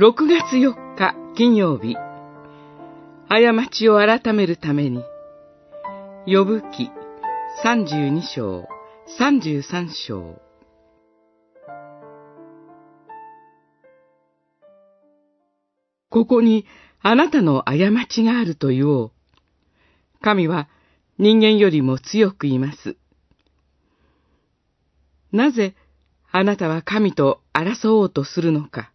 6月4日金曜日、過ちを改めるために、呼ぶ記32章、33章。ここにあなたの過ちがあると言おう。神は人間よりも強くいます。なぜあなたは神と争おうとするのか。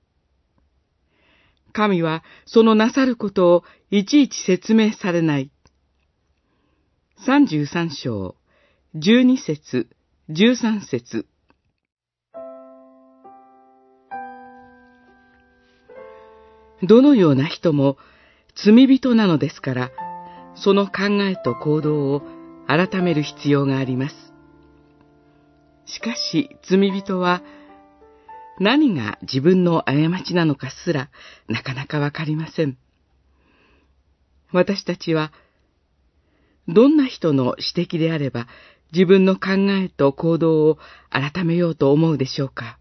神はそのなさることをいちいち説明されない。三十三章、十二節、十三節。どのような人も罪人なのですから、その考えと行動を改める必要があります。しかし罪人は何が自分の過ちなのかすらなかなかわかりません。私たちはどんな人の指摘であれば自分の考えと行動を改めようと思うでしょうか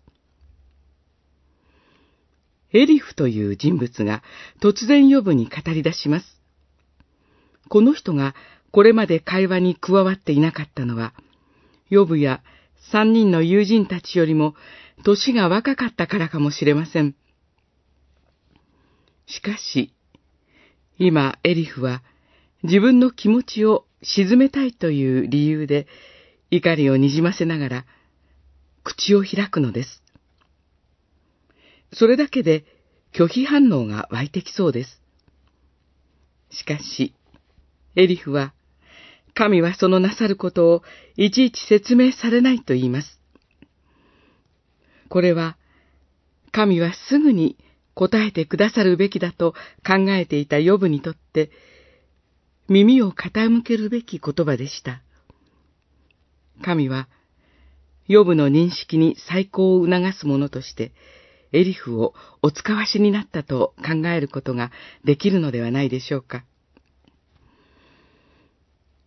エリフという人物が突然呼ぶに語り出します。この人がこれまで会話に加わっていなかったのは、ヨブや三人の友人たちよりも年が若かったからかもしれません。しかし、今エリフは自分の気持ちを沈めたいという理由で怒りをにじませながら口を開くのです。それだけで拒否反応が湧いてきそうです。しかし、エリフは神はそのなさることをいちいち説明されないと言います。これは、神はすぐに答えてくださるべきだと考えていたヨブにとって、耳を傾けるべき言葉でした。神は、ヨブの認識に再興を促すものとして、エリフをお使わしになったと考えることができるのではないでしょうか。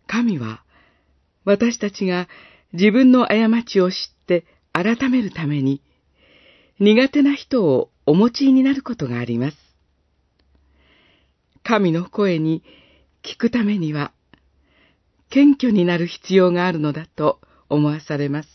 神は、私たちが自分の過ちを知って改めるために、苦手な人をお持ちになることがあります。神の声に聞くためには、謙虚になる必要があるのだと思わされます。